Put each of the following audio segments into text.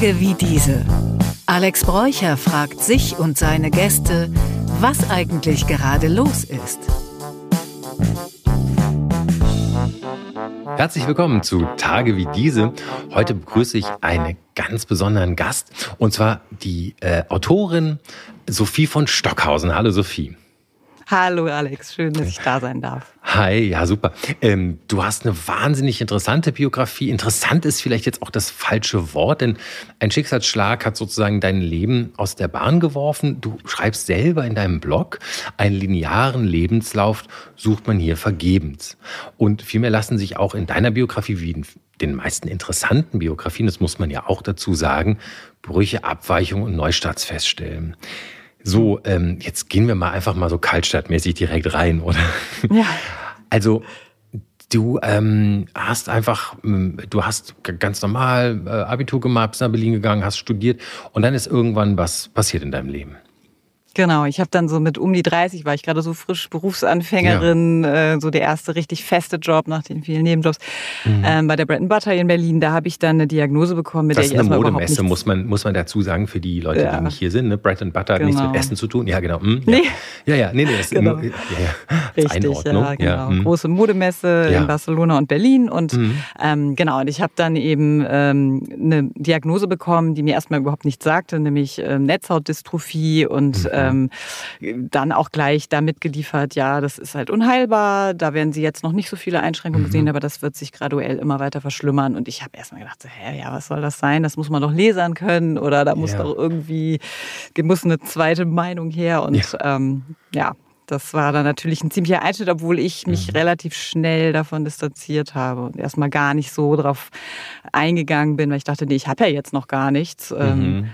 Tage wie diese. Alex Bräucher fragt sich und seine Gäste, was eigentlich gerade los ist. Herzlich willkommen zu Tage wie diese. Heute begrüße ich einen ganz besonderen Gast und zwar die äh, Autorin Sophie von Stockhausen. Hallo Sophie. Hallo Alex, schön, dass ich da sein darf. Hi, ja super. Ähm, du hast eine wahnsinnig interessante Biografie. Interessant ist vielleicht jetzt auch das falsche Wort, denn ein Schicksalsschlag hat sozusagen dein Leben aus der Bahn geworfen. Du schreibst selber in deinem Blog, einen linearen Lebenslauf sucht man hier vergebens. Und vielmehr lassen sich auch in deiner Biografie wie in den meisten interessanten Biografien, das muss man ja auch dazu sagen, Brüche, Abweichungen und Neustarts feststellen. So, ähm, jetzt gehen wir mal einfach mal so kaltstadtmäßig direkt rein, oder? Ja. Also, du ähm, hast einfach, ähm, du hast ganz normal äh, Abitur gemacht, bist nach Berlin gegangen, hast studiert und dann ist irgendwann was passiert in deinem Leben. Genau, ich habe dann so mit um die 30, war ich gerade so frisch Berufsanfängerin, ja. äh, so der erste richtig feste Job nach den vielen Nebenjobs mhm. ähm, bei der Bread Butter in Berlin. Da habe ich dann eine Diagnose bekommen, mit das der ich erstmal überhaupt nichts... muss man muss man dazu sagen für die Leute, ja. die nicht hier sind. Ne? Bread and Butter hat nichts mit genau. Essen zu tun. Ja, genau. Ja. Nee. ja, ja, nee, nee, das genau. ist ja, ja. Richtig, ja, genau. Mhm. Große Modemesse in Barcelona und Berlin und mhm. ähm, genau. Und ich habe dann eben ähm, eine Diagnose bekommen, die mir erstmal überhaupt nichts sagte, nämlich ähm, Netzhautdystrophie und mhm. Ähm, dann auch gleich da mitgeliefert, ja, das ist halt unheilbar, da werden sie jetzt noch nicht so viele Einschränkungen mhm. gesehen, aber das wird sich graduell immer weiter verschlimmern. Und ich habe erstmal gedacht, so, hä, ja, was soll das sein? Das muss man doch lesern können oder da muss ja. doch irgendwie, muss eine zweite Meinung her. Und ja, ähm, ja das war dann natürlich ein ziemlicher Einschnitt, obwohl ich mich mhm. relativ schnell davon distanziert habe und erstmal gar nicht so drauf eingegangen bin, weil ich dachte, nee, ich habe ja jetzt noch gar nichts. Ähm, mhm.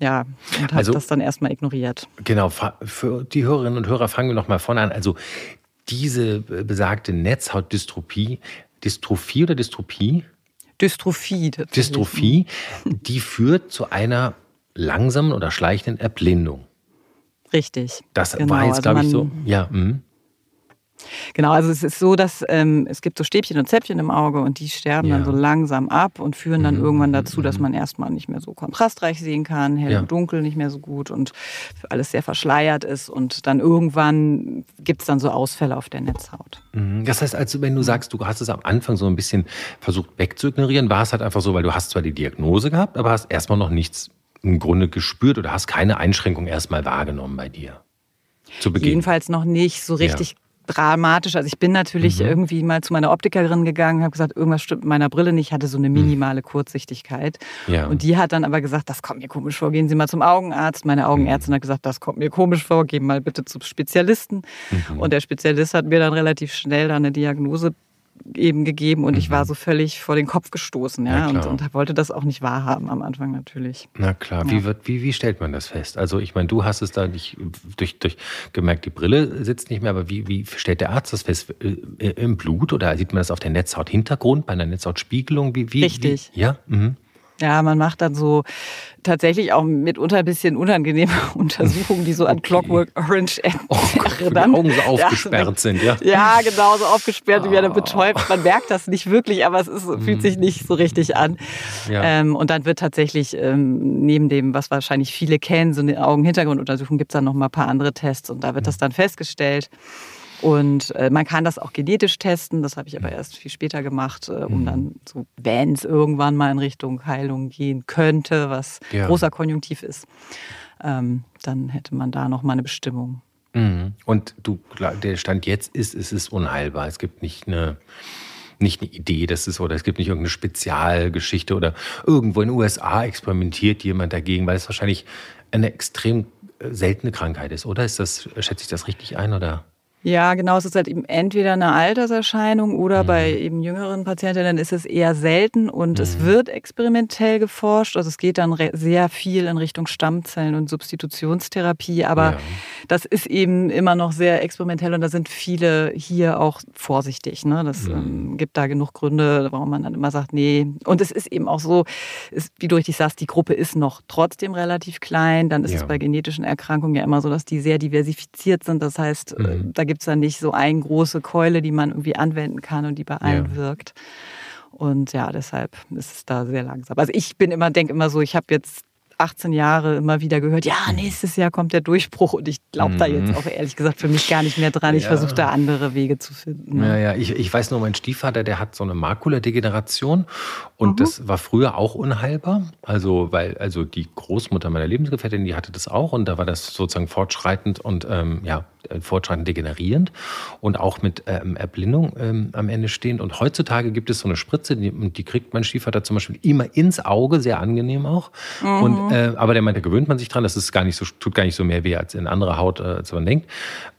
Ja, und habe also, das dann erstmal ignoriert. Genau, für die Hörerinnen und Hörer fangen wir nochmal vorne an. Also diese besagte Netzhautdystrophie, Dystrophie oder Dystropie? Dystrophie. Dystrophie, die führt zu einer langsamen oder schleichenden Erblindung. Richtig. Das genau, war jetzt, also glaube ich, so. Ja. Mh. Genau, also es ist so, dass ähm, es gibt so Stäbchen und Zäpfchen im Auge und die sterben ja. dann so langsam ab und führen dann mhm. irgendwann dazu, dass mhm. man erstmal nicht mehr so kontrastreich sehen kann, hell ja. und dunkel nicht mehr so gut und alles sehr verschleiert ist und dann irgendwann gibt es dann so Ausfälle auf der Netzhaut. Mhm. Das heißt, also wenn du sagst, du hast es am Anfang so ein bisschen versucht wegzuignorieren, war es halt einfach so, weil du hast zwar die Diagnose gehabt, aber hast erstmal noch nichts im Grunde gespürt oder hast keine Einschränkung erstmal wahrgenommen bei dir. Zu Beginn. Jedenfalls noch nicht so richtig ja dramatisch. Also ich bin natürlich mhm. irgendwie mal zu meiner Optikerin gegangen, habe gesagt, irgendwas stimmt mit meiner Brille nicht. Ich hatte so eine mhm. minimale Kurzsichtigkeit. Ja. Und die hat dann aber gesagt, das kommt mir komisch vor. Gehen Sie mal zum Augenarzt. Meine Augenärztin mhm. hat gesagt, das kommt mir komisch vor. Gehen mal bitte zum Spezialisten. Mhm. Und der Spezialist hat mir dann relativ schnell eine Diagnose eben gegeben und mhm. ich war mhm. so völlig vor den Kopf gestoßen, ja, und, und, wollte das auch nicht wahrhaben am Anfang natürlich. Na klar, ja. wie, wird, wie, wie stellt man das fest? Also ich meine, du hast es da nicht durch, durch gemerkt, die Brille sitzt nicht mehr, aber wie, wie stellt der Arzt das fest? Äh, äh, Im Blut oder sieht man das auf der Netzhauthintergrund, bei einer Netzhautspiegelung? Wie, wie, Richtig. Wie? Ja. Mhm. Ja, man macht dann so tatsächlich auch mitunter ein bisschen unangenehme Untersuchungen, die so an okay. Clockwork Orange oh Gott. Die Augen so aufgesperrt ja, sind, ja. Ja, genau, so aufgesperrt, oh. wie er betäubt. Man merkt das nicht wirklich, aber es ist, fühlt sich nicht so richtig an. Ja. Ähm, und dann wird tatsächlich ähm, neben dem, was wahrscheinlich viele kennen, so eine Augenhintergrunduntersuchung, gibt es dann noch mal ein paar andere Tests und da wird das dann festgestellt. Und äh, man kann das auch genetisch testen, das habe ich aber mhm. erst viel später gemacht, äh, um mhm. dann so, wenn es irgendwann mal in Richtung Heilung gehen könnte, was ja. großer Konjunktiv ist, ähm, dann hätte man da noch mal eine Bestimmung. Mhm. Und du, der Stand jetzt ist, es ist unheilbar. Es gibt nicht eine nicht eine Idee, das ist oder es gibt nicht irgendeine Spezialgeschichte oder irgendwo in den USA experimentiert jemand dagegen, weil es wahrscheinlich eine extrem äh, seltene Krankheit ist, oder? Ist das, schätze ich das richtig ein oder? Ja, genau. Es ist halt eben entweder eine Alterserscheinung oder mhm. bei eben jüngeren Patientinnen ist es eher selten und mhm. es wird experimentell geforscht. Also es geht dann sehr viel in Richtung Stammzellen und Substitutionstherapie, aber ja. das ist eben immer noch sehr experimentell und da sind viele hier auch vorsichtig. Ne? Das mhm. ähm, gibt da genug Gründe, warum man dann immer sagt, nee. Und es ist eben auch so, ist, wie du richtig sagst, die Gruppe ist noch trotzdem relativ klein. Dann ist ja. es bei genetischen Erkrankungen ja immer so, dass die sehr diversifiziert sind. Das heißt, mhm. da gibt es dann nicht so eine große Keule, die man irgendwie anwenden kann und die bei allen ja. wirkt. Und ja, deshalb ist es da sehr langsam. Also ich bin immer, denke immer so, ich habe jetzt 18 Jahre immer wieder gehört, ja, nächstes Jahr kommt der Durchbruch und ich glaube da jetzt mhm. auch ehrlich gesagt für mich gar nicht mehr dran. Ich ja. versuche da andere Wege zu finden. Ne? Ja, ja, ich, ich weiß nur, mein Stiefvater, der hat so eine Makuladegeneration und mhm. das war früher auch unheilbar. Also, weil, also die Großmutter meiner Lebensgefährtin, die hatte das auch und da war das sozusagen fortschreitend und ähm, ja, fortschreitend degenerierend und auch mit ähm, Erblindung ähm, am Ende stehend. Und heutzutage gibt es so eine Spritze, die, die kriegt mein Stiefvater zum Beispiel immer ins Auge, sehr angenehm auch. Mhm. Und, äh, aber der meint, da gewöhnt man sich dran, das ist gar nicht so, tut gar nicht so mehr weh als in andere Haut, äh, als man denkt.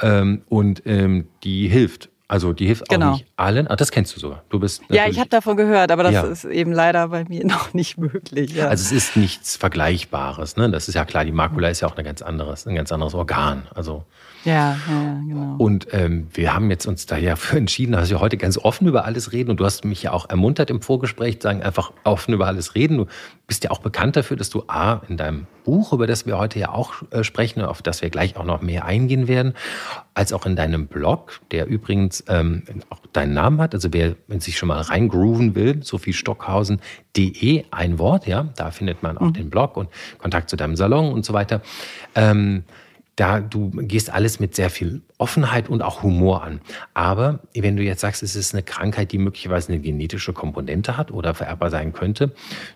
Ähm, und ähm, die hilft. Also die hilft genau. auch nicht allen. Ah, das kennst du sogar. Du bist ja, ich habe davon gehört, aber das ja. ist eben leider bei mir noch nicht möglich. Ja. Also es ist nichts Vergleichbares. Ne? Das ist ja klar. Die Makula ist ja auch ein ganz anderes, ein ganz anderes Organ. Also ja, ja, genau. Und ähm, wir haben jetzt uns da ja für entschieden, dass wir heute ganz offen über alles reden. Und du hast mich ja auch ermuntert im Vorgespräch, sagen einfach offen über alles reden. Du bist ja auch bekannt dafür, dass du A, in deinem Buch, über das wir heute ja auch äh, sprechen, auf das wir gleich auch noch mehr eingehen werden, als auch in deinem Blog, der übrigens ähm, auch deinen Namen hat. Also wer sich schon mal reingrooven will, sophiestockhausen.de, ein Wort, ja, da findet man auch mhm. den Blog und Kontakt zu deinem Salon und so weiter. Ähm, da du gehst alles mit sehr viel Offenheit und auch Humor an. Aber wenn du jetzt sagst, es ist eine Krankheit, die möglicherweise eine genetische Komponente hat oder vererbbar sein könnte,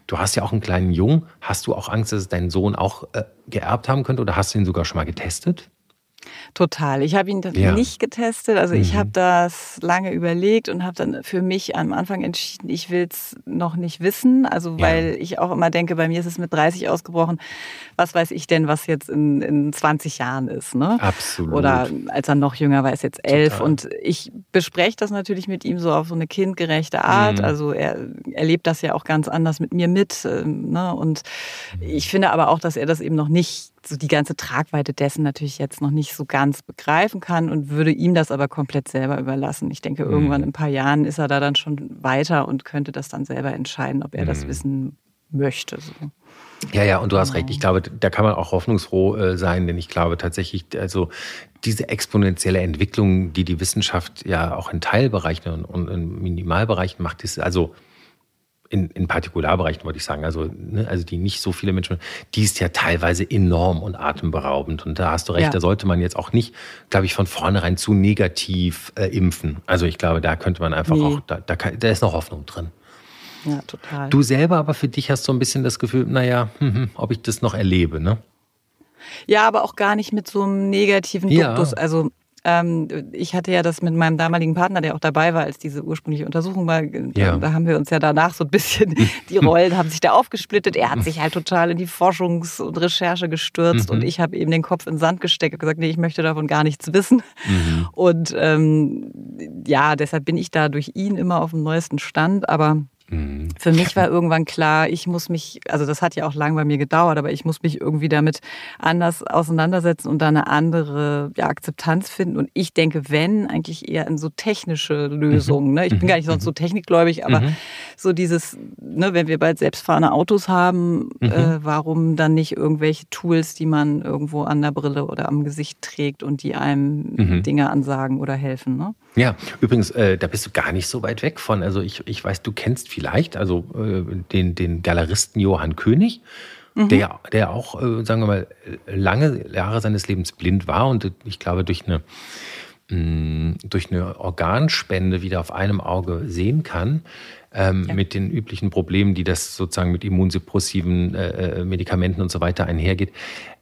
du hast ja auch einen kleinen Jungen, hast du auch Angst, dass es dein Sohn auch äh, geerbt haben könnte oder hast du ihn sogar schon mal getestet? Total. Ich habe ihn ja. nicht getestet. Also mhm. ich habe das lange überlegt und habe dann für mich am Anfang entschieden, ich will es noch nicht wissen. Also weil ja. ich auch immer denke, bei mir ist es mit 30 ausgebrochen. Was weiß ich denn, was jetzt in, in 20 Jahren ist? Ne? Absolut. Oder als er noch jünger war, ist jetzt elf. Total. Und ich bespreche das natürlich mit ihm so auf so eine kindgerechte Art. Mhm. Also er erlebt das ja auch ganz anders mit mir mit. Ähm, ne? Und mhm. ich finde aber auch, dass er das eben noch nicht so die ganze Tragweite dessen natürlich jetzt noch nicht so ganz begreifen kann und würde ihm das aber komplett selber überlassen. Ich denke, irgendwann mhm. in ein paar Jahren ist er da dann schon weiter und könnte das dann selber entscheiden, ob er mhm. das wissen möchte. So. Ja, ja, und du hast recht. Ich glaube, da kann man auch hoffnungsfroh äh, sein, denn ich glaube tatsächlich, also diese exponentielle Entwicklung, die die Wissenschaft ja auch in Teilbereichen und in Minimalbereichen macht, ist also in, in Partikularbereichen wollte ich sagen, also, ne, also die nicht so viele Menschen, die ist ja teilweise enorm und atemberaubend. Und da hast du recht, ja. da sollte man jetzt auch nicht, glaube ich, von vornherein zu negativ äh, impfen. Also ich glaube, da könnte man einfach nee. auch, da, da, kann, da ist noch Hoffnung drin. Ja, total. Du selber aber für dich hast so ein bisschen das Gefühl, naja, hm, hm, ob ich das noch erlebe, ne? Ja, aber auch gar nicht mit so einem negativen Duktus. Ja. Also ähm, ich hatte ja das mit meinem damaligen Partner, der auch dabei war, als diese ursprüngliche Untersuchung war. Ja. Da haben wir uns ja danach so ein bisschen, die Rollen haben sich da aufgesplittet. Er hat sich halt total in die Forschungs- und Recherche gestürzt mhm. und ich habe eben den Kopf in den Sand gesteckt und gesagt, nee, ich möchte davon gar nichts wissen. Mhm. Und ähm, ja, deshalb bin ich da durch ihn immer auf dem neuesten Stand. Aber Mhm. Für mich war irgendwann klar, ich muss mich, also das hat ja auch lange bei mir gedauert, aber ich muss mich irgendwie damit anders auseinandersetzen und da eine andere ja, Akzeptanz finden. Und ich denke, wenn, eigentlich eher in so technische Lösungen. Ne? Ich bin mhm. gar nicht sonst so mhm. technikgläubig, aber mhm. so dieses, ne, wenn wir bald selbstfahrende Autos haben, mhm. äh, warum dann nicht irgendwelche Tools, die man irgendwo an der Brille oder am Gesicht trägt und die einem mhm. Dinge ansagen oder helfen? Ne? Ja, übrigens, äh, da bist du gar nicht so weit weg von. Also ich, ich weiß, du kennst vielleicht, also äh, den, den Galeristen Johann König, mhm. der, der auch, äh, sagen wir mal, lange Jahre seines Lebens blind war und ich glaube durch eine, mh, mm, durch eine Organspende wieder auf einem Auge sehen kann. Ähm, ja. mit den üblichen Problemen, die das sozusagen mit immunsuppressiven äh, äh Medikamenten und so weiter einhergeht.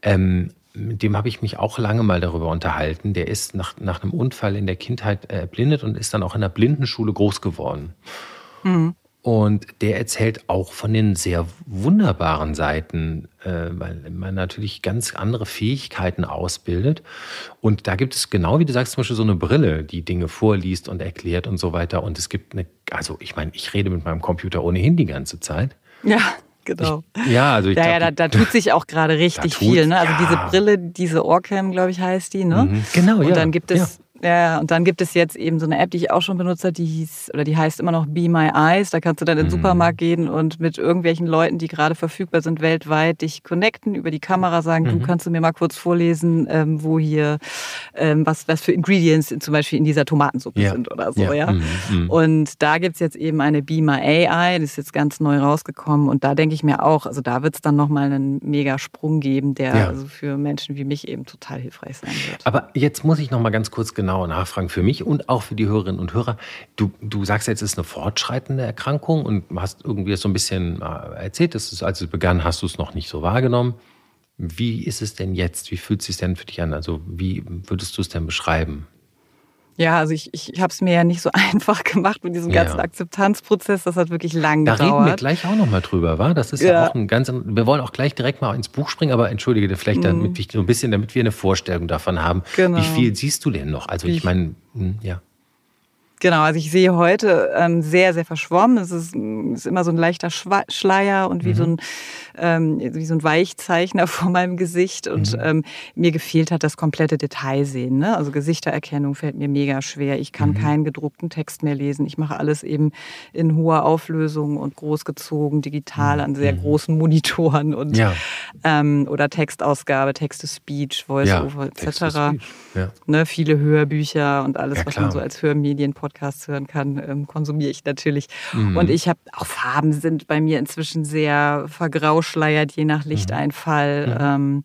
Ähm, mit dem habe ich mich auch lange mal darüber unterhalten. Der ist nach, nach einem Unfall in der Kindheit erblindet und ist dann auch in einer Blindenschule groß geworden. Mhm. Und der erzählt auch von den sehr wunderbaren Seiten, äh, weil man natürlich ganz andere Fähigkeiten ausbildet. Und da gibt es genau wie du sagst, zum Beispiel so eine Brille, die Dinge vorliest und erklärt und so weiter. Und es gibt eine, also ich meine, ich rede mit meinem Computer ohnehin die ganze Zeit. Ja. Genau. Ich, ja, also ich ja, glaub, ja, da, da, tut sich auch gerade richtig viel. Ne? Also ja. diese Brille, diese Orcam, glaube ich, heißt die. Ne? Mhm. Genau, ja. Und dann gibt es Ja, und dann gibt es jetzt eben so eine App, die ich auch schon benutze, die hieß oder die heißt immer noch Be My Eyes. Da kannst du dann in den mhm. Supermarkt gehen und mit irgendwelchen Leuten, die gerade verfügbar sind weltweit, dich connecten, über die Kamera sagen, mhm. du kannst du mir mal kurz vorlesen, ähm, wo hier ähm, was, was für Ingredients zum Beispiel in dieser Tomatensuppe ja. sind oder so, ja. ja? Mhm. mhm. Und da gibt es jetzt eben eine Be My AI, die ist jetzt ganz neu rausgekommen und da denke ich mir auch, also da wird es dann nochmal einen mega Sprung geben, der ja. also für Menschen wie mich eben total hilfreich sein wird. Aber jetzt muss ich nochmal ganz kurz genauer nachfragen für mich und auch für die Hörerinnen und Hörer. Du, du sagst jetzt, es ist eine fortschreitende Erkrankung und hast irgendwie so ein bisschen äh, erzählt, dass es, als es begann, hast du es noch nicht so wahrgenommen. Wie ist es denn jetzt? Wie fühlt es sich denn für dich an? Also wie würdest du es denn beschreiben? Ja, also ich, ich habe es mir ja nicht so einfach gemacht mit diesem ganzen ja. Akzeptanzprozess. Das hat wirklich lang da gedauert. Da reden wir gleich auch nochmal drüber, war? Das ist ja. ja. auch ein ganz. Wir wollen auch gleich direkt mal ins Buch springen, aber entschuldige vielleicht, mhm. damit ich so ein bisschen, damit wir eine Vorstellung davon haben. Genau. Wie viel siehst du denn noch? Also ich meine, hm, ja. Genau, also ich sehe heute ähm, sehr, sehr verschwommen. Es ist, ist immer so ein leichter Schwa Schleier und wie, mhm. so ein, ähm, wie so ein Weichzeichner vor meinem Gesicht. Und mhm. ähm, mir gefehlt hat das komplette Detailsehen. Ne? Also Gesichtererkennung fällt mir mega schwer. Ich kann mhm. keinen gedruckten Text mehr lesen. Ich mache alles eben in hoher Auflösung und großgezogen, digital an sehr mhm. großen Monitoren und ja. ähm, oder Textausgabe, Text-to-Speech, Voice-Over ja, etc. Ja. Ne, viele Hörbücher und alles, was man so als Hörmedien Podcasts hören kann, ähm, konsumiere ich natürlich. Mhm. Und ich habe auch Farben sind bei mir inzwischen sehr vergrauschleiert, je nach Lichteinfall. Mhm. Ähm,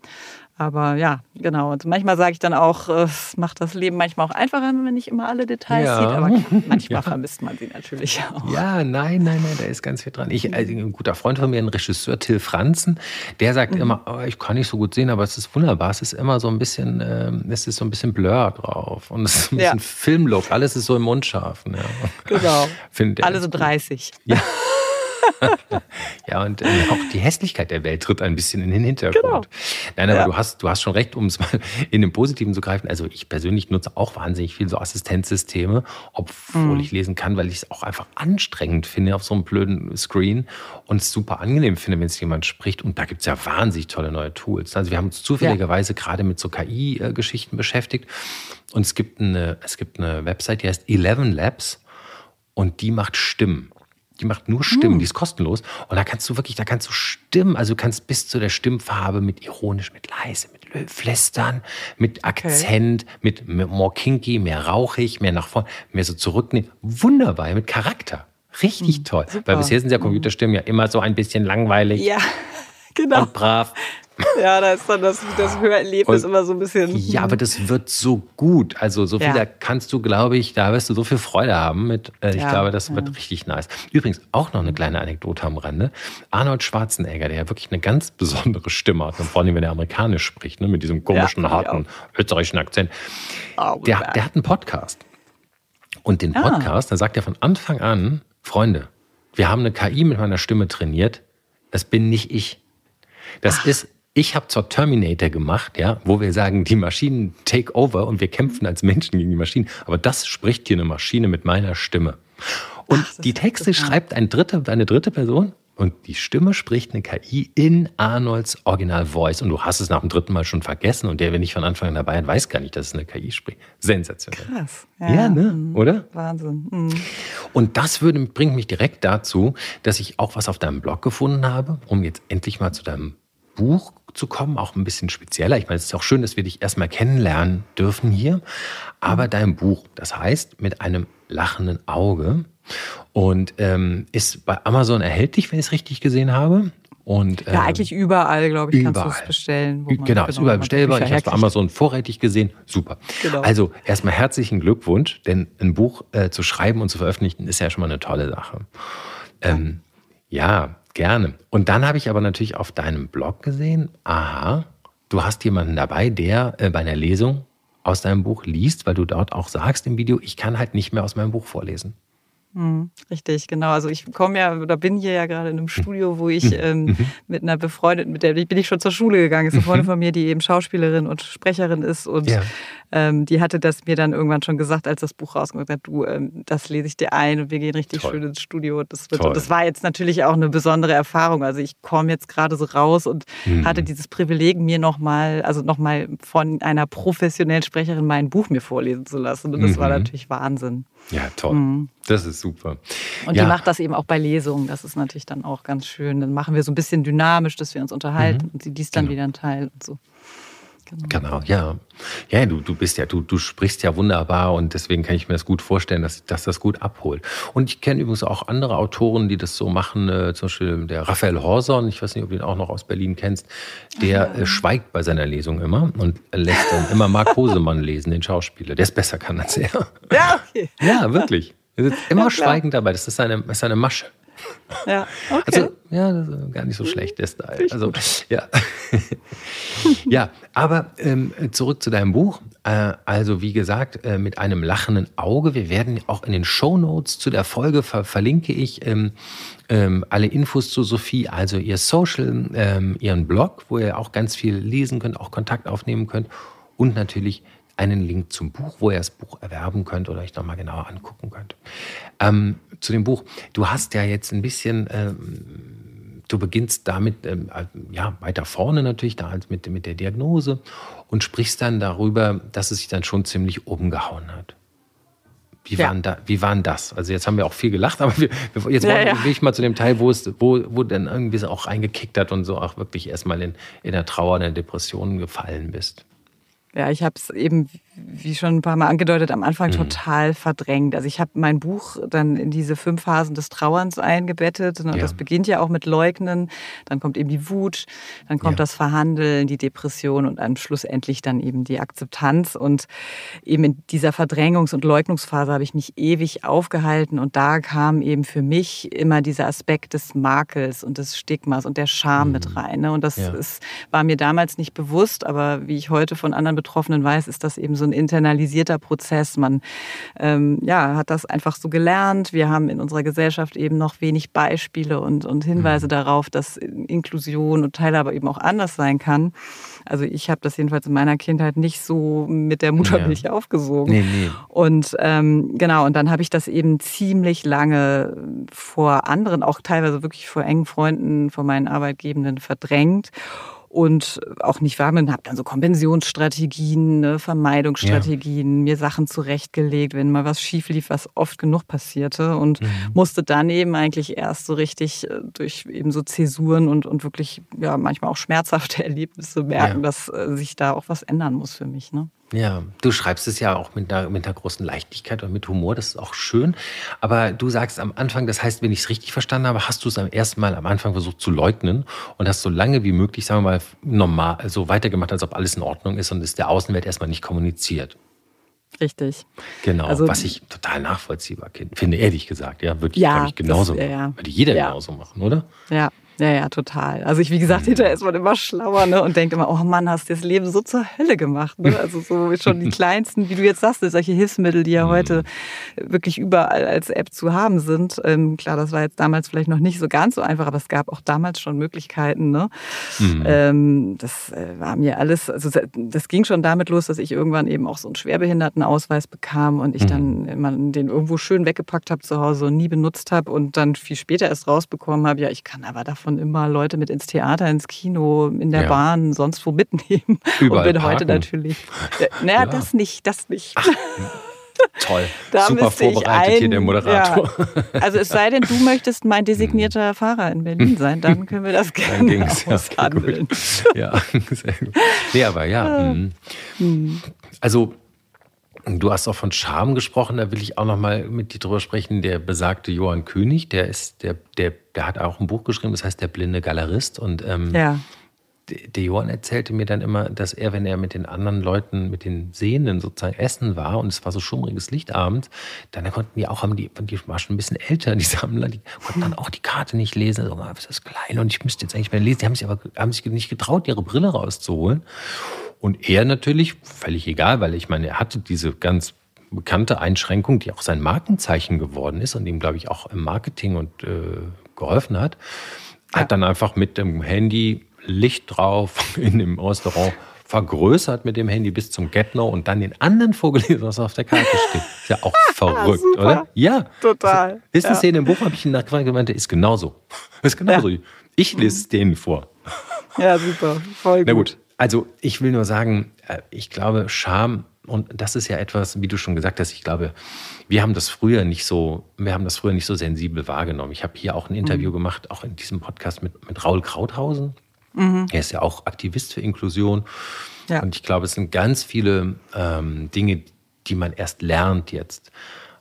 aber ja, genau. Und manchmal sage ich dann auch, äh, es macht das Leben manchmal auch einfacher, wenn man nicht immer alle Details ja. sieht. Aber manchmal ja. vermisst man sie natürlich auch. Ja, nein, nein, nein, da ist ganz viel dran. Ich, also ein guter Freund von mir, ein Regisseur, Till Franzen, der sagt mhm. immer, oh, ich kann nicht so gut sehen, aber es ist wunderbar. Es ist immer so ein bisschen, äh, es ist so ein bisschen Blur drauf. Und es ist ein bisschen ja. Filmlook. Alles ist so im Mundscharf. Ja. Genau. Alle so 30. Ja. ja, und äh, auch die Hässlichkeit der Welt tritt ein bisschen in den Hintergrund. Genau. Nein, aber ja. du, hast, du hast schon recht, um es mal in den Positiven zu greifen. Also ich persönlich nutze auch wahnsinnig viel so Assistenzsysteme, obwohl mhm. ich lesen kann, weil ich es auch einfach anstrengend finde auf so einem blöden Screen und es super angenehm finde, wenn es jemand spricht. Und da gibt es ja wahnsinnig tolle neue Tools. Also wir haben uns zufälligerweise ja. gerade mit so KI-Geschichten beschäftigt. Und es gibt eine, es gibt eine Website, die heißt Eleven Labs und die macht Stimmen. Die macht nur Stimmen, hm. die ist kostenlos. Und da kannst du wirklich, da kannst du Stimmen, also du kannst bis zu der Stimmfarbe mit ironisch, mit leise, mit Flüstern, mit Akzent, okay. mit more kinky, mehr rauchig, mehr nach vorne, mehr so zurücknehmen. Wunderbar, mit Charakter. Richtig hm, toll. Super. Weil bisher sind ja hm. Computerstimmen ja immer so ein bisschen langweilig. Ja, genau. Und brav. Ja, da ist dann das, das Hörerlebnis und, immer so ein bisschen. Ja, aber das wird so gut. Also so viel, ja. da kannst du, glaube ich, da wirst du so viel Freude haben mit. Äh, ich ja, glaube, das ja. wird richtig nice. Übrigens auch noch eine kleine Anekdote am Rande. Arnold Schwarzenegger, der ja wirklich eine ganz besondere Stimme hat, vor allem wenn er amerikanisch spricht, ne, mit diesem komischen, harten österreichischen Akzent. Oh, der, der hat einen Podcast. Und den ah. Podcast, ah. da sagt er von Anfang an, Freunde, wir haben eine KI mit meiner Stimme trainiert. Das bin nicht ich. Das Ach. ist ich habe zur Terminator gemacht, ja, wo wir sagen, die Maschinen take over und wir kämpfen als Menschen gegen die Maschinen. Aber das spricht hier eine Maschine mit meiner Stimme. Und Ach, die Texte schreibt ein dritte, eine dritte Person und die Stimme spricht eine KI in Arnolds Original Voice. Und du hast es nach dem dritten Mal schon vergessen. Und der, wenn ich von Anfang an dabei hat, weiß gar nicht, dass es eine KI spricht. Sensationell. Krass. Ja, ja ne? Mhm. Oder? Wahnsinn. Mhm. Und das würde, bringt mich direkt dazu, dass ich auch was auf deinem Blog gefunden habe, um jetzt endlich mal zu deinem Buch zu kommen, auch ein bisschen spezieller. Ich meine, es ist auch schön, dass wir dich erstmal kennenlernen dürfen hier. Aber dein Buch, das heißt mit einem lachenden Auge und ähm, ist bei Amazon erhältlich, wenn ich es richtig gesehen habe. Und, ähm, ja, eigentlich überall, glaube ich, überall. kannst du es bestellen. genau, genau, ist überall bestellbar. Ich habe es bei Amazon vorrätig gesehen. Super. Genau. Also erstmal herzlichen Glückwunsch, denn ein Buch äh, zu schreiben und zu veröffentlichen ist ja schon mal eine tolle Sache. Ähm, ja, Gerne. Und dann habe ich aber natürlich auf deinem Blog gesehen, aha, du hast jemanden dabei, der äh, bei einer Lesung aus deinem Buch liest, weil du dort auch sagst im Video, ich kann halt nicht mehr aus meinem Buch vorlesen. Hm, richtig, genau. Also ich komme ja oder bin hier ja gerade in einem Studio, wo ich mhm. ähm, mhm. mit einer befreundeten, mit der bin ich schon zur Schule gegangen, ist eine Freundin mhm. von mir, die eben Schauspielerin und Sprecherin ist und ja. ähm, die hatte das mir dann irgendwann schon gesagt, als das Buch rausgekommen hat, du, ähm, das lese ich dir ein und wir gehen richtig Toll. schön ins Studio. Und das, wird, und das war jetzt natürlich auch eine besondere Erfahrung. Also ich komme jetzt gerade so raus und mhm. hatte dieses Privileg, mir nochmal, also nochmal von einer professionellen Sprecherin mein Buch mir vorlesen zu lassen. Und das mhm. war natürlich Wahnsinn. Ja, toll. Mhm. Das ist super. Und ja. die macht das eben auch bei Lesungen. Das ist natürlich dann auch ganz schön. Dann machen wir so ein bisschen dynamisch, dass wir uns unterhalten mhm. und sie liest dann genau. wieder einen Teil und so. Genau. genau, ja. Ja, du, du bist ja, du, du sprichst ja wunderbar und deswegen kann ich mir das gut vorstellen, dass, dass das gut abholt. Und ich kenne übrigens auch andere Autoren, die das so machen, äh, zum Beispiel der Raphael Horson, ich weiß nicht, ob du ihn auch noch aus Berlin kennst, der äh, schweigt bei seiner Lesung immer und lässt dann immer Marc Hosemann lesen, den Schauspieler, der es besser kann als er. Ja, okay. Ja, wirklich. Er sitzt immer ja, schweigend dabei, das ist seine, ist seine Masche. Ja, okay. Also, ja, das ist gar nicht so schlecht, der Style. Also, ja. ja, aber ähm, zurück zu deinem Buch. Äh, also, wie gesagt, äh, mit einem lachenden Auge. Wir werden auch in den Show Notes zu der Folge ver verlinke ich ähm, ähm, alle Infos zu Sophie, also ihr Social, ähm, ihren Blog, wo ihr auch ganz viel lesen könnt, auch Kontakt aufnehmen könnt und natürlich einen Link zum Buch, wo ihr das Buch erwerben könnt oder euch nochmal genauer angucken könnt. Ähm, zu dem Buch. Du hast ja jetzt ein bisschen, ähm, du beginnst damit, ähm, äh, ja, weiter vorne natürlich, da halt mit, mit der Diagnose und sprichst dann darüber, dass es sich dann schon ziemlich umgehauen hat. Wie, ja. waren da, wie waren das? Also jetzt haben wir auch viel gelacht, aber wir, jetzt ja, ja. will ich mal zu dem Teil, wo es, wo, wo dann irgendwie so auch reingekickt hat und so auch wirklich erstmal in, in der Trauer, in der Depression gefallen bist. Ja, ich habe es eben, wie schon ein paar Mal angedeutet, am Anfang mhm. total verdrängt. Also ich habe mein Buch dann in diese fünf Phasen des Trauerns eingebettet. Und ja. das beginnt ja auch mit Leugnen, dann kommt eben die Wut, dann kommt ja. das Verhandeln, die Depression und dann schlussendlich dann eben die Akzeptanz. Und eben in dieser Verdrängungs- und Leugnungsphase habe ich mich ewig aufgehalten. Und da kam eben für mich immer dieser Aspekt des Makels und des Stigmas und der Scham mhm. mit rein. Ne? Und das ja. ist, war mir damals nicht bewusst, aber wie ich heute von anderen Betroffenen weiß, ist das eben so ein internalisierter Prozess. Man ähm, ja, hat das einfach so gelernt. Wir haben in unserer Gesellschaft eben noch wenig Beispiele und, und Hinweise mhm. darauf, dass Inklusion und Teilhabe eben auch anders sein kann. Also ich habe das jedenfalls in meiner Kindheit nicht so mit der Muttermilch ja. aufgesogen. Nee, nee. Und ähm, genau, und dann habe ich das eben ziemlich lange vor anderen, auch teilweise wirklich vor engen Freunden, vor meinen Arbeitgebenden verdrängt und auch nicht warm und habe dann so Kompensionsstrategien, ne, Vermeidungsstrategien, ja. mir Sachen zurechtgelegt, wenn mal was schief lief, was oft genug passierte und mhm. musste dann eben eigentlich erst so richtig äh, durch eben so Zäsuren und, und wirklich ja manchmal auch schmerzhafte Erlebnisse merken, ja. dass äh, sich da auch was ändern muss für mich. Ne? Ja, du schreibst es ja auch mit einer, mit einer großen Leichtigkeit und mit Humor, das ist auch schön. Aber du sagst am Anfang, das heißt, wenn ich es richtig verstanden habe, hast du es am ersten Mal am Anfang versucht zu leugnen und hast so lange wie möglich, sagen wir mal, normal, so also weitergemacht, als ob alles in Ordnung ist und es der Außenwelt erstmal nicht kommuniziert. Richtig. Genau, also, was ich total nachvollziehbar finde, ehrlich gesagt. Ja, würde ich, ja, ich genauso das, ja, Würde jeder ja. genauso machen, oder? Ja, ja, ja, total. Also ich, wie gesagt, hinterher ist man immer schlauer ne? und denkt immer, oh Mann, hast du das Leben so zur Hölle gemacht. Ne? Also so schon die kleinsten, wie du jetzt sagst, solche Hilfsmittel, die ja mhm. heute wirklich überall als App zu haben sind. Ähm, klar, das war jetzt damals vielleicht noch nicht so ganz so einfach, aber es gab auch damals schon Möglichkeiten. Ne? Mhm. Ähm, das äh, war mir alles, also das ging schon damit los, dass ich irgendwann eben auch so einen Schwerbehindertenausweis bekam und ich mhm. dann immer den irgendwo schön weggepackt habe zu Hause und nie benutzt habe und dann viel später erst rausbekommen habe, ja, ich kann aber davon davon immer Leute mit ins Theater, ins Kino, in der ja. Bahn, sonst wo mitnehmen. Überall und bin parken. heute natürlich. Äh, naja, ja. das nicht, das nicht. Ach. Toll. Da Super vorbereitet ein, hier der Moderator. Ja. Also es sei denn, du möchtest mein designierter Fahrer in Berlin sein, dann können wir das gerne aushandeln. Ja, sehr gut. Nee, aber ja. Mhm. Also Du hast auch von Charme gesprochen, da will ich auch noch mal mit dir drüber sprechen. Der besagte Johann König, der ist, der, der, der hat auch ein Buch geschrieben, das heißt Der blinde Galerist. Und ähm, ja. Der, der Johann erzählte mir dann immer, dass er, wenn er mit den anderen Leuten, mit den Sehenden sozusagen essen war und es war so schummriges Licht abends, dann konnten die auch, haben die, die waren schon ein bisschen älter, die Sammler, die konnten dann auch die Karte nicht lesen. So, also, ist das klein und ich müsste jetzt eigentlich mehr lesen. Die haben sich aber haben sich nicht getraut, ihre Brille rauszuholen. Und er natürlich, völlig egal, weil ich meine, er hatte diese ganz bekannte Einschränkung, die auch sein Markenzeichen geworden ist und ihm, glaube ich, auch im Marketing und äh, geholfen hat, ja. hat dann einfach mit dem Handy Licht drauf in dem Restaurant vergrößert mit dem Handy bis zum Get No und dann den anderen vorgelesen, was auf der Karte steht. Ist ja auch verrückt, ja, oder? Ja. Total. Ist eine ja. Szene im Buch, habe ich ihn nachgefragt gemeint, ist genauso. Ist genauso. Ja. Ich lese es denen vor. Ja, super. Voll gut. Na gut. Also ich will nur sagen, äh, ich glaube, Scham, und das ist ja etwas, wie du schon gesagt hast, ich glaube, wir haben das früher nicht so, wir haben das früher nicht so sensibel wahrgenommen. Ich habe hier auch ein Interview mhm. gemacht, auch in diesem Podcast mit, mit Raul Krauthausen. Mhm. Er ist ja auch Aktivist für Inklusion. Ja. Und ich glaube, es sind ganz viele ähm, Dinge, die man erst lernt jetzt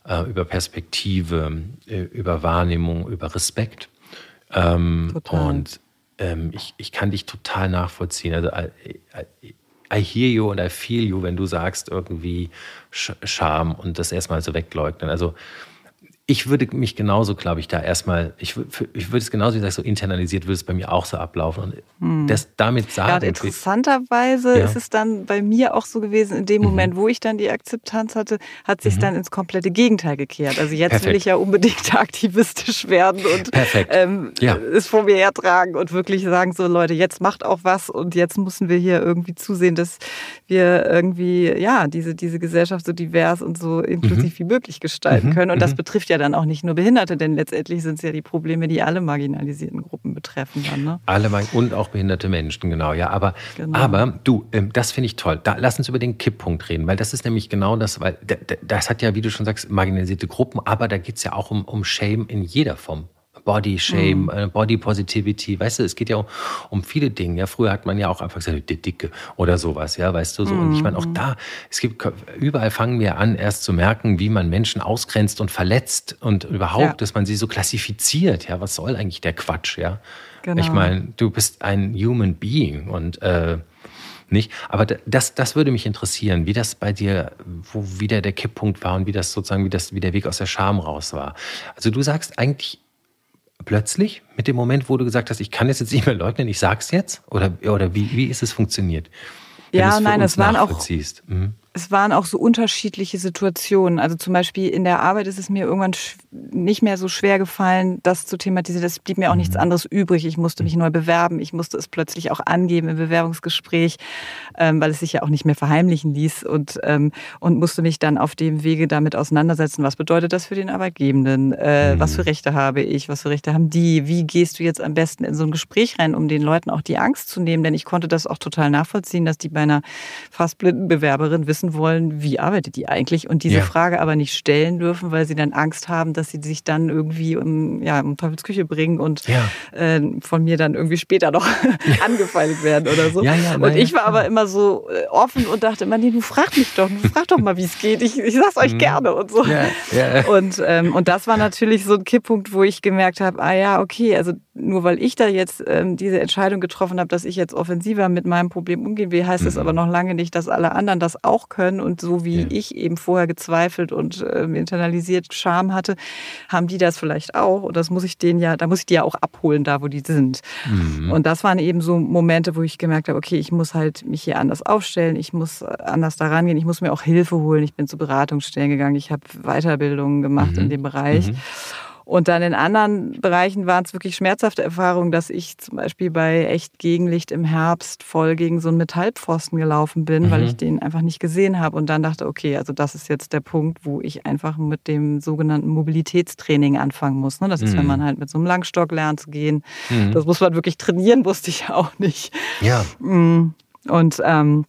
äh, über Perspektive, äh, über Wahrnehmung, über Respekt. Ähm, total. Und ähm, ich, ich kann dich total nachvollziehen. Also I, I, I, hear you und I feel you, wenn du sagst irgendwie Scham und das erstmal so wegleugnen. Also ich würde mich genauso, glaube ich, da erstmal, ich, ich würde es genauso, wie gesagt, so internalisiert würde es bei mir auch so ablaufen. Und hm. das damit sagen. Ja, interessanterweise ja. ist es dann bei mir auch so gewesen, in dem mhm. Moment, wo ich dann die Akzeptanz hatte, hat sich mhm. dann ins komplette Gegenteil gekehrt. Also jetzt Perfekt. will ich ja unbedingt aktivistisch werden und ähm, ja. es vor mir hertragen und wirklich sagen, so Leute, jetzt macht auch was und jetzt müssen wir hier irgendwie zusehen, dass wir irgendwie, ja, diese, diese Gesellschaft so divers und so inklusiv mhm. wie möglich gestalten mhm. können. Und das mhm. betrifft ja dann auch nicht nur Behinderte, denn letztendlich sind es ja die Probleme, die alle marginalisierten Gruppen betreffen. Dann, ne? Alle und auch behinderte Menschen, genau. Ja, aber, genau. aber du, ähm, das finde ich toll. Da, lass uns über den Kipppunkt reden, weil das ist nämlich genau das, weil das hat ja, wie du schon sagst, marginalisierte Gruppen, aber da geht es ja auch um, um Shame in jeder Form. Body Shame, mhm. Äh, Body Positivity, weißt du, es geht ja um, um, viele Dinge. Ja, früher hat man ja auch einfach gesagt, die Dicke oder sowas, ja, weißt du, so. Mhm. Und ich meine, auch mhm. da, es gibt, überall fangen wir an, erst zu merken, wie man Menschen ausgrenzt und verletzt und überhaupt, ja. dass man sie so klassifiziert. Ja, was soll eigentlich der Quatsch, ja? Genau. Ich meine, du bist ein Human Being und, äh, nicht. Aber das, das würde mich interessieren, wie das bei dir, wo wieder der Kipppunkt war und wie das sozusagen, wie das, wie der Weg aus der Scham raus war. Also du sagst eigentlich, plötzlich mit dem Moment, wo du gesagt hast, ich kann es jetzt nicht mehr leugnen, ich sag's jetzt? Oder, oder wie, wie ist es funktioniert? ja, nein, es waren auch. Mhm es waren auch so unterschiedliche Situationen. Also zum Beispiel in der Arbeit ist es mir irgendwann nicht mehr so schwer gefallen, das zu thematisieren. Es blieb mir auch nichts mhm. anderes übrig. Ich musste mich neu bewerben. Ich musste es plötzlich auch angeben im Bewerbungsgespräch, ähm, weil es sich ja auch nicht mehr verheimlichen ließ und, ähm, und musste mich dann auf dem Wege damit auseinandersetzen. Was bedeutet das für den Arbeitgebenden? Äh, mhm. Was für mhm. Rechte habe ich? Was für Rechte haben die? Wie gehst du jetzt am besten in so ein Gespräch rein, um den Leuten auch die Angst zu nehmen? Denn ich konnte das auch total nachvollziehen, dass die bei einer fast blinden Bewerberin wissen, wissen wollen, wie arbeitet die eigentlich und diese ja. Frage aber nicht stellen dürfen, weil sie dann Angst haben, dass sie sich dann irgendwie um, ja, um Teufels Küche bringen und ja. äh, von mir dann irgendwie später noch angefeindet werden oder so. Ja, und ich war aber immer so äh, offen und dachte immer, nee, du frag mich doch, du frag doch mal, wie es geht. Ich, ich sag's euch mhm. gerne und so. Und, ähm, und das war natürlich so ein Kipppunkt, wo ich gemerkt habe, ah ja, okay, also nur weil ich da jetzt ähm, diese Entscheidung getroffen habe, dass ich jetzt offensiver mit meinem Problem umgehen will, heißt es mhm. aber noch lange nicht, dass alle anderen das auch können. Und so wie ja. ich eben vorher gezweifelt und ähm, internalisiert Scham hatte, haben die das vielleicht auch. Und das muss ich denen ja, da muss ich die ja auch abholen, da wo die sind. Mhm. Und das waren eben so Momente, wo ich gemerkt habe, okay, ich muss halt mich hier anders aufstellen, ich muss äh, anders daran gehen, ich muss mir auch Hilfe holen. Ich bin zu Beratungsstellen gegangen, ich habe Weiterbildungen gemacht mhm. in dem Bereich. Mhm. Und dann in anderen Bereichen waren es wirklich schmerzhafte Erfahrungen, dass ich zum Beispiel bei echt Gegenlicht im Herbst voll gegen so einen Metallpfosten gelaufen bin, mhm. weil ich den einfach nicht gesehen habe und dann dachte, okay, also das ist jetzt der Punkt, wo ich einfach mit dem sogenannten Mobilitätstraining anfangen muss. Ne? Das ist, mhm. wenn man halt mit so einem Langstock lernt zu gehen. Mhm. Das muss man wirklich trainieren, wusste ich auch nicht. Ja. Mm. Und ähm,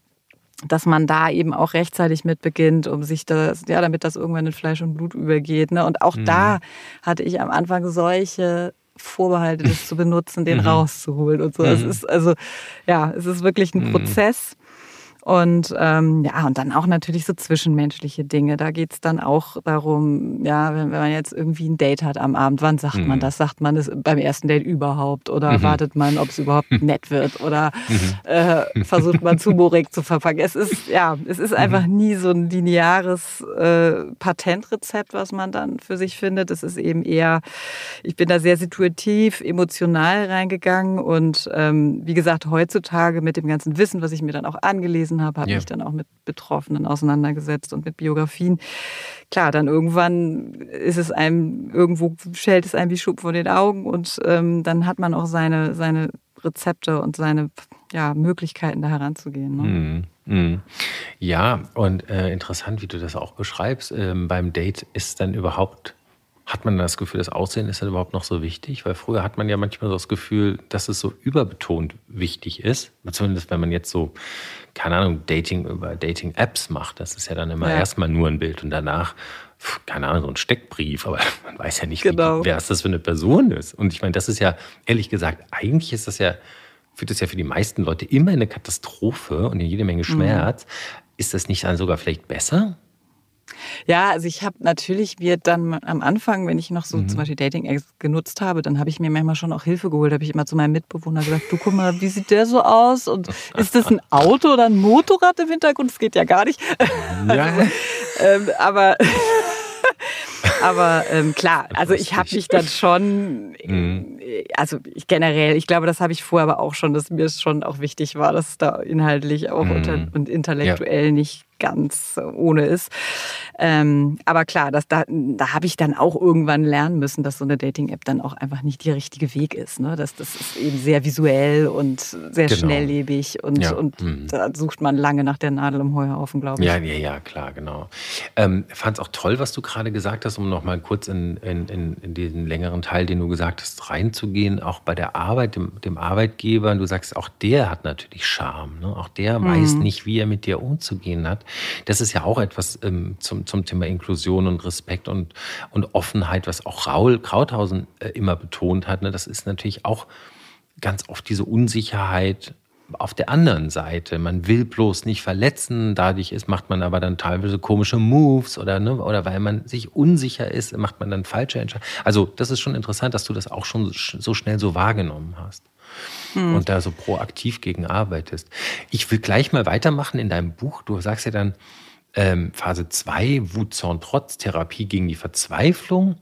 dass man da eben auch rechtzeitig mit beginnt, um sich das, ja, damit das irgendwann in Fleisch und Blut übergeht. Ne? Und auch mhm. da hatte ich am Anfang solche Vorbehalte, das zu benutzen, den mhm. rauszuholen und so. Mhm. Es ist also, ja, es ist wirklich ein mhm. Prozess. Und ähm, ja, und dann auch natürlich so zwischenmenschliche Dinge. Da geht es dann auch darum, ja, wenn, wenn, man jetzt irgendwie ein Date hat am Abend, wann sagt mhm. man das? Sagt man es beim ersten Date überhaupt? Oder mhm. wartet man, ob es überhaupt nett wird? Oder mhm. äh, versucht man Zuborik zu verpacken? Es ist, ja, es ist einfach mhm. nie so ein lineares äh, Patentrezept, was man dann für sich findet. Es ist eben eher, ich bin da sehr situativ, emotional reingegangen und ähm, wie gesagt, heutzutage mit dem ganzen Wissen, was ich mir dann auch angelesen gelesen habe, habe ja. mich dann auch mit Betroffenen auseinandergesetzt und mit Biografien. Klar, dann irgendwann ist es einem, irgendwo schält es einem wie Schub vor den Augen und ähm, dann hat man auch seine, seine Rezepte und seine ja, Möglichkeiten, da heranzugehen. Ne? Mhm. Ja, und äh, interessant, wie du das auch beschreibst. Ähm, beim Date ist dann überhaupt hat man das Gefühl, das Aussehen ist dann überhaupt noch so wichtig? Weil früher hat man ja manchmal so das Gefühl, dass es so überbetont wichtig ist. Zumindest wenn man jetzt so, keine Ahnung, Dating über Dating-Apps macht. Das ist ja dann immer ja. erstmal nur ein Bild und danach, keine Ahnung, so ein Steckbrief. Aber man weiß ja nicht, genau. wie, wer das für eine Person ist. Und ich meine, das ist ja, ehrlich gesagt, eigentlich ist das ja, führt das ja für die meisten Leute immer eine Katastrophe und jede Menge mhm. Schmerz. Mhm. Ist das nicht dann sogar vielleicht besser? Ja, also ich habe natürlich mir dann am Anfang, wenn ich noch so mhm. zum Beispiel Dating-Apps genutzt habe, dann habe ich mir manchmal schon auch Hilfe geholt. habe ich immer zu meinem Mitbewohner gesagt, du guck mal, wie sieht der so aus? Und ist das ein Auto oder ein Motorrad im Hintergrund? Das geht ja gar nicht. Ja. also, ähm, aber aber ähm, klar, also ich habe mich dann schon, mhm. Also generell, ich glaube, das habe ich vorher aber auch schon, dass mir es schon auch wichtig war, dass es da inhaltlich auch unter, und intellektuell ja. nicht ganz ohne ist. Ähm, aber klar, das, da, da habe ich dann auch irgendwann lernen müssen, dass so eine Dating-App dann auch einfach nicht der richtige Weg ist. Ne? Das, das ist eben sehr visuell und sehr genau. schnelllebig und, ja. und mhm. da sucht man lange nach der Nadel im Heuhaufen, glaube ich. Ja, ja, ja, klar, genau. Ähm, Fand es auch toll, was du gerade gesagt hast, um nochmal kurz in, in, in, in, diesen längeren Teil, den du gesagt hast, reinzugehen, auch bei der Arbeit, dem, dem Arbeitgeber. Du sagst, auch der hat natürlich Charme. Ne? Auch der mhm. weiß nicht, wie er mit dir umzugehen hat. Das ist ja auch etwas ähm, zum, zum Thema Inklusion und Respekt und, und Offenheit, was auch Raul Krauthausen äh, immer betont hat. Ne? Das ist natürlich auch ganz oft diese Unsicherheit auf der anderen Seite. Man will bloß nicht verletzen, dadurch ist, macht man aber dann teilweise komische Moves oder, ne, oder weil man sich unsicher ist, macht man dann falsche Entscheidungen. Also das ist schon interessant, dass du das auch schon so schnell so wahrgenommen hast hm. und da so proaktiv gegen arbeitest. Ich will gleich mal weitermachen in deinem Buch. Du sagst ja dann ähm, Phase 2, Wut, Zorn, Trotz, Therapie gegen die Verzweiflung.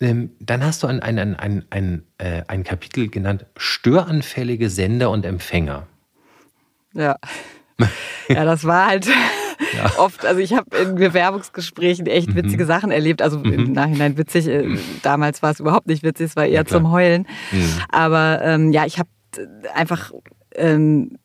Ähm, dann hast du ein, ein, ein, ein, ein, äh, ein Kapitel genannt Störanfällige Sender und Empfänger. Ja. ja, das war halt ja. oft, also ich habe in Bewerbungsgesprächen echt mhm. witzige. Sachen erlebt. Also mhm. im Nachhinein witzig. Äh, damals war es überhaupt nicht witzig, es war eher ja, zum Heulen. Mhm. Aber ähm, ja, ich habe einfach ähm,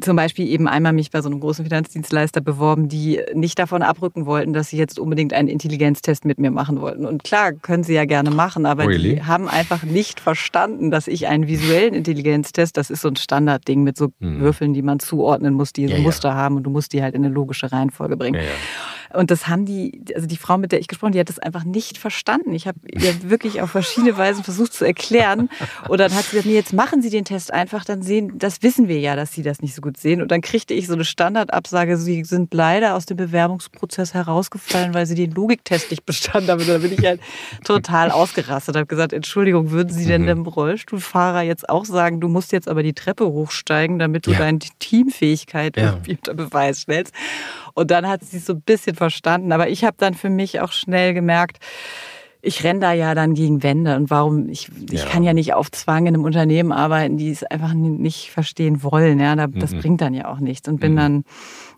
zum Beispiel eben einmal mich bei so einem großen Finanzdienstleister beworben, die nicht davon abrücken wollten, dass sie jetzt unbedingt einen Intelligenztest mit mir machen wollten. Und klar, können sie ja gerne machen, aber really? die haben einfach nicht verstanden, dass ich einen visuellen Intelligenztest, das ist so ein Standardding mit so hm. Würfeln, die man zuordnen muss, die ja, Muster ja. haben und du musst die halt in eine logische Reihenfolge bringen. Ja, und das haben die, also die Frau, mit der ich gesprochen habe, die hat das einfach nicht verstanden. Ich habe ihr wirklich auf verschiedene Weisen versucht zu erklären. Und dann hat sie gesagt, nee, jetzt machen Sie den Test einfach, dann sehen, das wissen wir ja, dass Sie das nicht so gut sehen. Und dann kriegte ich so eine Standardabsage, Sie sind leider aus dem Bewerbungsprozess herausgefallen, weil Sie den Logiktest nicht bestanden haben. Und da bin ich halt total ausgerastet, habe gesagt, Entschuldigung, würden Sie denn mhm. dem Rollstuhlfahrer jetzt auch sagen, du musst jetzt aber die Treppe hochsteigen, damit du ja. deine Teamfähigkeit ja. unter Beweis stellst? Und dann hat sie es so ein bisschen verstanden. Aber ich habe dann für mich auch schnell gemerkt, ich renne da ja dann gegen Wände und warum, ich, ich ja. kann ja nicht auf Zwang in einem Unternehmen arbeiten, die es einfach nicht verstehen wollen. Ja, das mhm. bringt dann ja auch nichts und bin mhm. dann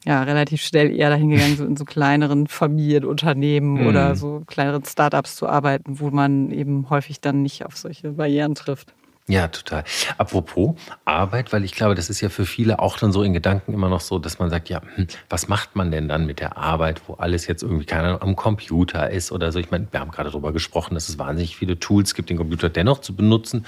ja relativ schnell eher dahin gegangen, so in so kleineren Familienunternehmen mhm. oder so kleineren Startups zu arbeiten, wo man eben häufig dann nicht auf solche Barrieren trifft. Ja, total. Apropos Arbeit, weil ich glaube, das ist ja für viele auch dann so in Gedanken immer noch so, dass man sagt, ja, hm, was macht man denn dann mit der Arbeit, wo alles jetzt irgendwie, keine Ahnung, am Computer ist oder so. Ich meine, wir haben gerade darüber gesprochen, dass es wahnsinnig viele Tools gibt, den Computer dennoch zu benutzen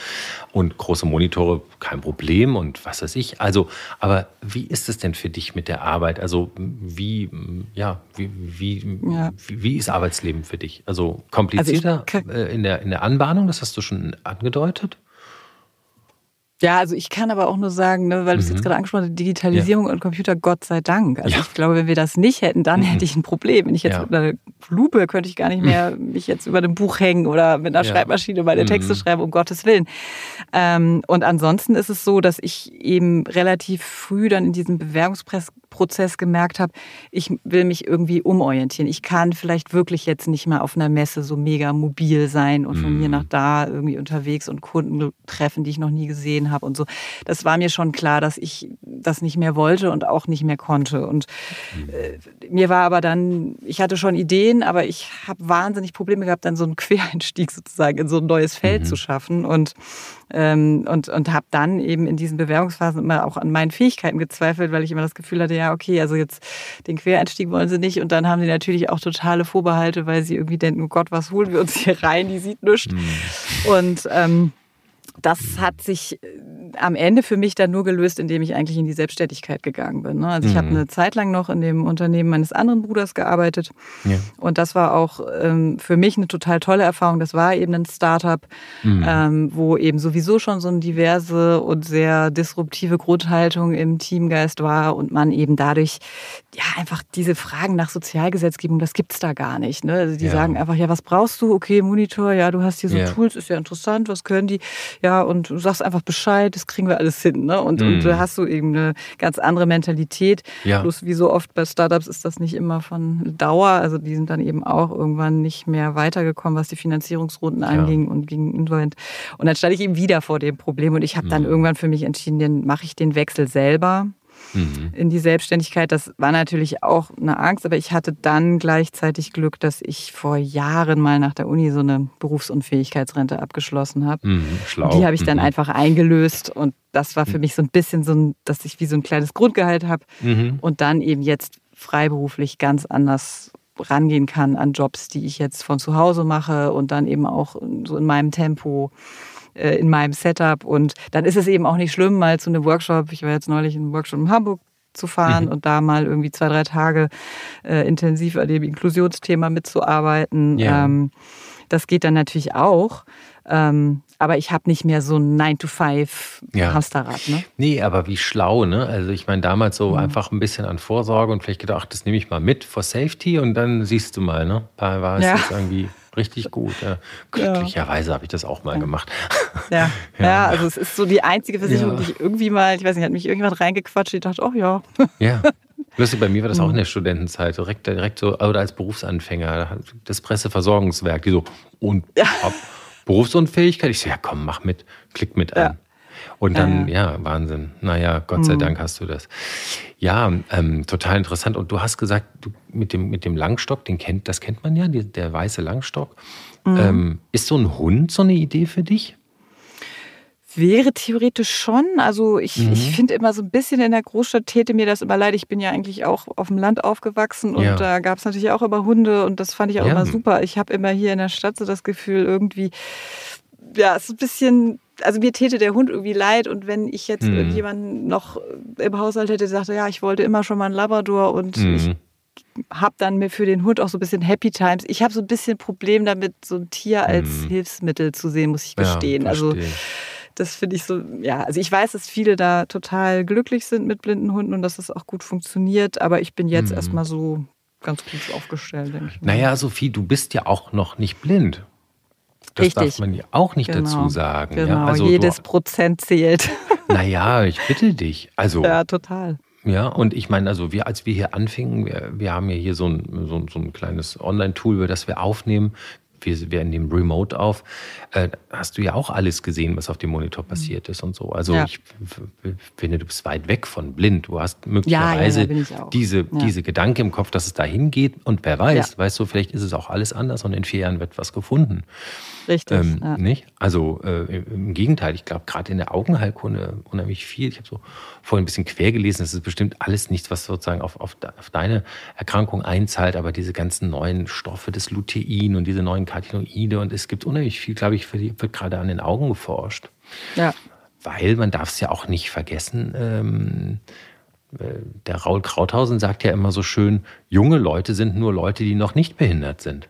und große Monitore, kein Problem und was weiß ich. Also, aber wie ist es denn für dich mit der Arbeit? Also, wie, ja, wie, wie, ja. wie, wie ist Arbeitsleben für dich? Also komplizierter also in, der, in der Anbahnung, das hast du schon angedeutet? Ja, also ich kann aber auch nur sagen, ne, weil du es jetzt mhm. gerade angesprochen hast, Digitalisierung ja. und Computer, Gott sei Dank. Also ja. ich glaube, wenn wir das nicht hätten, dann mhm. hätte ich ein Problem. Wenn ich jetzt ja. mit einer Lupe könnte ich gar nicht mehr mhm. mich jetzt über einem Buch hängen oder mit einer Schreibmaschine meine Texte mhm. schreiben, um Gottes Willen. Ähm, und ansonsten ist es so, dass ich eben relativ früh dann in diesem Bewerbungsprozess Prozess gemerkt habe, ich will mich irgendwie umorientieren. Ich kann vielleicht wirklich jetzt nicht mehr auf einer Messe so mega mobil sein und von mm. hier nach da irgendwie unterwegs und Kunden treffen, die ich noch nie gesehen habe und so. Das war mir schon klar, dass ich das nicht mehr wollte und auch nicht mehr konnte. Und äh, mir war aber dann, ich hatte schon Ideen, aber ich habe wahnsinnig Probleme gehabt, dann so einen Quereinstieg sozusagen in so ein neues Feld mhm. zu schaffen. Und ähm, und, und habe dann eben in diesen Bewerbungsphasen immer auch an meinen Fähigkeiten gezweifelt, weil ich immer das Gefühl hatte, ja, okay, also jetzt den Quereinstieg wollen sie nicht. Und dann haben sie natürlich auch totale Vorbehalte, weil sie irgendwie denken, oh Gott, was holen wir uns hier rein? Die sieht nichts. Mhm. Und ähm, das hat sich am Ende für mich dann nur gelöst, indem ich eigentlich in die Selbstständigkeit gegangen bin. Ne? Also ich mhm. habe eine Zeit lang noch in dem Unternehmen meines anderen Bruders gearbeitet. Ja. Und das war auch ähm, für mich eine total tolle Erfahrung. Das war eben ein Startup, mhm. ähm, wo eben sowieso schon so eine diverse und sehr disruptive Grundhaltung im Teamgeist war und man eben dadurch ja einfach diese Fragen nach Sozialgesetzgebung, das gibt es da gar nicht. Ne? Also die ja. sagen einfach, ja, was brauchst du? Okay, Monitor, ja, du hast hier so ja. Tools, ist ja interessant, was können die? Ja, und du sagst einfach Bescheid, das kriegen wir alles hin. Ne? Und, mhm. und da hast du eben eine ganz andere Mentalität. Ja. Bloß wie so oft bei Startups ist das nicht immer von Dauer. Also die sind dann eben auch irgendwann nicht mehr weitergekommen, was die Finanzierungsrunden ja. anging und ging insolvent. Und dann stand ich eben wieder vor dem Problem und ich habe dann mhm. irgendwann für mich entschieden, dann mache ich den Wechsel selber mhm. in die Selbstständigkeit. Das war natürlich auch eine Angst, aber ich hatte dann gleichzeitig Glück, dass ich vor Jahren mal nach der Uni so eine Berufsunfähigkeitsrente abgeschlossen habe. Mhm, schlau. Die habe ich dann mhm. einfach eingelöst und das war für mhm. mich so ein bisschen so, ein, dass ich wie so ein kleines Grundgehalt habe mhm. und dann eben jetzt freiberuflich ganz anders rangehen kann an Jobs, die ich jetzt von zu Hause mache und dann eben auch so in meinem Tempo äh, in meinem Setup. Und dann ist es eben auch nicht schlimm, mal zu einem Workshop, ich war jetzt neulich in einem Workshop in Hamburg zu fahren mhm. und da mal irgendwie zwei, drei Tage äh, intensiv an dem Inklusionsthema mitzuarbeiten. Ja. Ähm, das geht dann natürlich auch. Ähm, aber ich habe nicht mehr so ein 9-to-5-Hamsterrad. Ja. Ne? Nee, aber wie schlau, ne? Also ich meine, damals so mhm. einfach ein bisschen an Vorsorge und vielleicht gedacht, das nehme ich mal mit for Safety und dann siehst du mal, ne? Da war es ja. jetzt irgendwie richtig gut. Ja. Glücklicherweise ja. habe ich das auch mal ja. gemacht. Ja. ja. also es ist so die einzige Versicherung, die ich irgendwie mal, ich weiß nicht, hat mich irgendjemand reingequatscht, ich dachte, oh ja. Ja. Lustig, bei mir war das auch in der Studentenzeit, direkt, direkt so, oder als Berufsanfänger, das Presseversorgungswerk, die so, und Berufsunfähigkeit? Ich so, ja komm, mach mit, klick mit an. Und dann, ja, ja Wahnsinn. Naja, Gott sei mhm. Dank hast du das. Ja, ähm, total interessant. Und du hast gesagt, du, mit, dem, mit dem Langstock, den kennt, das kennt man ja, die, der weiße Langstock. Mhm. Ähm, ist so ein Hund so eine Idee für dich? Wäre theoretisch schon. Also ich, mhm. ich finde immer so ein bisschen in der Großstadt täte mir das immer leid. Ich bin ja eigentlich auch auf dem Land aufgewachsen und ja. da gab es natürlich auch immer Hunde und das fand ich auch ja. immer super. Ich habe immer hier in der Stadt so das Gefühl, irgendwie, ja, so ein bisschen also mir täte der Hund irgendwie leid und wenn ich jetzt mhm. irgendjemanden noch im Haushalt hätte, der sagte, ja, ich wollte immer schon mal einen Labrador und mhm. ich habe dann mir für den Hund auch so ein bisschen Happy Times. Ich habe so ein bisschen Problem damit, so ein Tier als mhm. Hilfsmittel zu sehen, muss ich gestehen. Ja, also das finde ich so, ja, also ich weiß, dass viele da total glücklich sind mit blinden Hunden und dass das auch gut funktioniert, aber ich bin jetzt mhm. erstmal so ganz gut aufgestellt, denke ich. Naja, Sophie, du bist ja auch noch nicht blind. Das Richtig. darf man ja auch nicht genau. dazu sagen. Genau, ja? also jedes du, Prozent zählt. Naja, ich bitte dich. Also, ja, total. Ja, und ich meine, also wir, als wir hier anfingen, wir, wir haben ja hier so ein, so, so ein kleines Online-Tool, über das wir aufnehmen wir, wir nehmen Remote auf, äh, hast du ja auch alles gesehen, was auf dem Monitor passiert ist und so. Also ja. ich finde, du bist weit weg von blind. Du hast möglicherweise ja, ja, diese, diese Gedanke im Kopf, dass es dahin geht und wer weiß, weißt du, vielleicht ist es auch alles anders und in vier Jahren wird was gefunden. Richtig. Ähm, nicht? Also äh, im Gegenteil, ich glaube gerade in der Augenheilkunde unheimlich viel. Ich habe so vorhin ein bisschen quer gelesen, das ist bestimmt alles nichts, was sozusagen auf, auf, auf, deine Erkrankung einzahlt, aber diese ganzen neuen Stoffe, das Lutein und diese neuen Carotinoide und es gibt unheimlich viel, glaube ich, wird gerade an den Augen geforscht. Ja. Weil man darf es ja auch nicht vergessen, ähm, äh, der Raul Krauthausen sagt ja immer so schön, junge Leute sind nur Leute, die noch nicht behindert sind.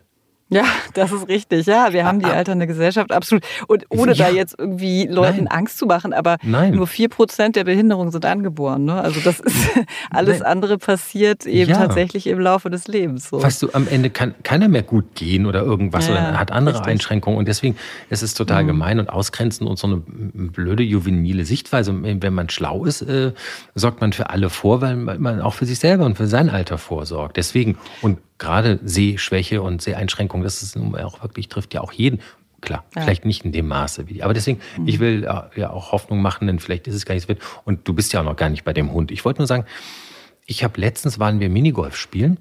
Ja, das ist richtig. Ja, wir haben die ah, ah. alternde Gesellschaft, absolut. Und ohne ja. da jetzt irgendwie Leuten Nein. Angst zu machen, aber Nein. nur vier Prozent der Behinderungen sind angeboren. Ne? Also das ist alles Nein. andere passiert eben ja. tatsächlich im Laufe des Lebens. So. Weißt du, am Ende kann keiner mehr gut gehen oder irgendwas ja, oder hat andere richtig. Einschränkungen. Und deswegen ist es total mhm. gemein und ausgrenzend und so eine blöde juvenile Sichtweise. Wenn man schlau ist, äh, sorgt man für alle vor, weil man auch für sich selber und für sein Alter vorsorgt. Deswegen, und gerade Sehschwäche und Seheinschränkung, das ist auch wirklich, trifft ja auch jeden. Klar, ja. vielleicht nicht in dem Maße wie die. Aber deswegen, mhm. ich will ja auch Hoffnung machen, denn vielleicht ist es gar nicht so Und du bist ja auch noch gar nicht bei dem Hund. Ich wollte nur sagen, ich habe letztens waren wir Minigolf spielen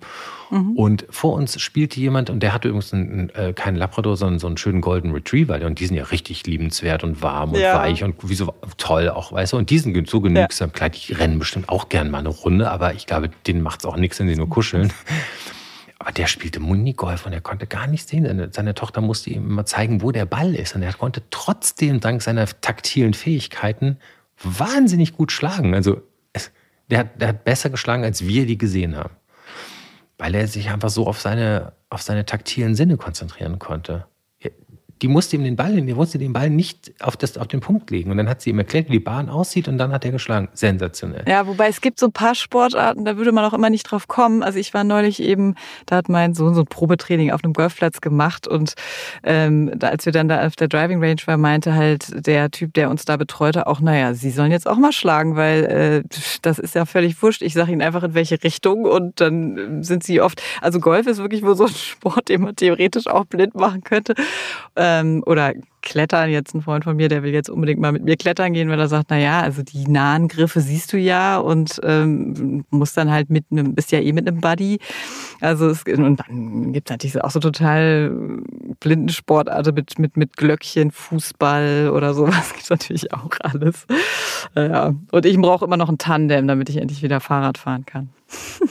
mhm. und vor uns spielte jemand und der hatte übrigens einen, äh, keinen Labrador, sondern so einen schönen Golden Retriever und die sind ja richtig liebenswert und warm und ja. weich und wie so toll auch, weißt du, und die sind so genügsam. Ja. Klar, die rennen bestimmt auch gern mal eine Runde, aber ich glaube, denen macht es auch nichts, wenn sie nur kuscheln. Aber der spielte Minigolf und er konnte gar nicht sehen. Seine, seine, Tochter musste ihm immer zeigen, wo der Ball ist. Und er konnte trotzdem dank seiner taktilen Fähigkeiten wahnsinnig gut schlagen. Also es, der, hat, der hat besser geschlagen, als wir die gesehen haben. Weil er sich einfach so auf seine, auf seine taktilen Sinne konzentrieren konnte die musste ihm den Ball, die musste den Ball nicht auf, das, auf den Punkt legen. Und dann hat sie ihm erklärt, wie die Bahn aussieht und dann hat er geschlagen. Sensationell. Ja, wobei es gibt so ein paar Sportarten, da würde man auch immer nicht drauf kommen. Also ich war neulich eben, da hat mein Sohn so ein Probetraining auf einem Golfplatz gemacht und ähm, als wir dann da auf der Driving Range waren, meinte halt der Typ, der uns da betreute, auch, naja, sie sollen jetzt auch mal schlagen, weil äh, das ist ja völlig wurscht. Ich sage ihnen einfach, in welche Richtung und dann sind sie oft, also Golf ist wirklich wohl so ein Sport, den man theoretisch auch blind machen könnte. Äh, ähm, oder Klettern, jetzt ein Freund von mir, der will jetzt unbedingt mal mit mir klettern gehen, weil er sagt, na ja, also die nahen Griffe siehst du ja und ähm, musst dann halt mit einem, bist ja eh mit einem Buddy. Also es, und dann gibt es natürlich auch so total blinden Sportarten mit, mit, mit Glöckchen, Fußball oder sowas gibt es natürlich auch alles. Ja. Und ich brauche immer noch ein Tandem, damit ich endlich wieder Fahrrad fahren kann.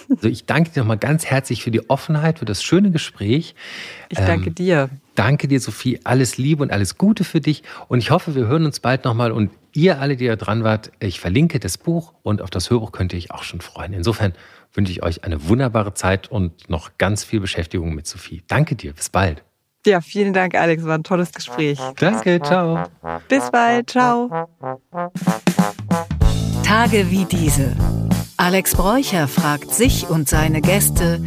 Also ich danke dir nochmal ganz herzlich für die Offenheit, für das schöne Gespräch. Ich danke ähm, dir. Danke dir, Sophie. Alles Liebe und alles Gute für dich. Und ich hoffe, wir hören uns bald nochmal. Und ihr alle, die da dran wart, ich verlinke das Buch und auf das Hörbuch könnt ihr euch auch schon freuen. Insofern wünsche ich euch eine wunderbare Zeit und noch ganz viel Beschäftigung mit Sophie. Danke dir. Bis bald. Ja, vielen Dank, Alex. War ein tolles Gespräch. Danke. Ciao. Bis bald. Ciao. Tage wie diese. Alex Bräucher fragt sich und seine Gäste,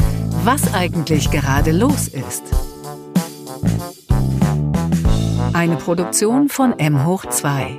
was eigentlich gerade los ist. Eine Produktion von M hoch 2.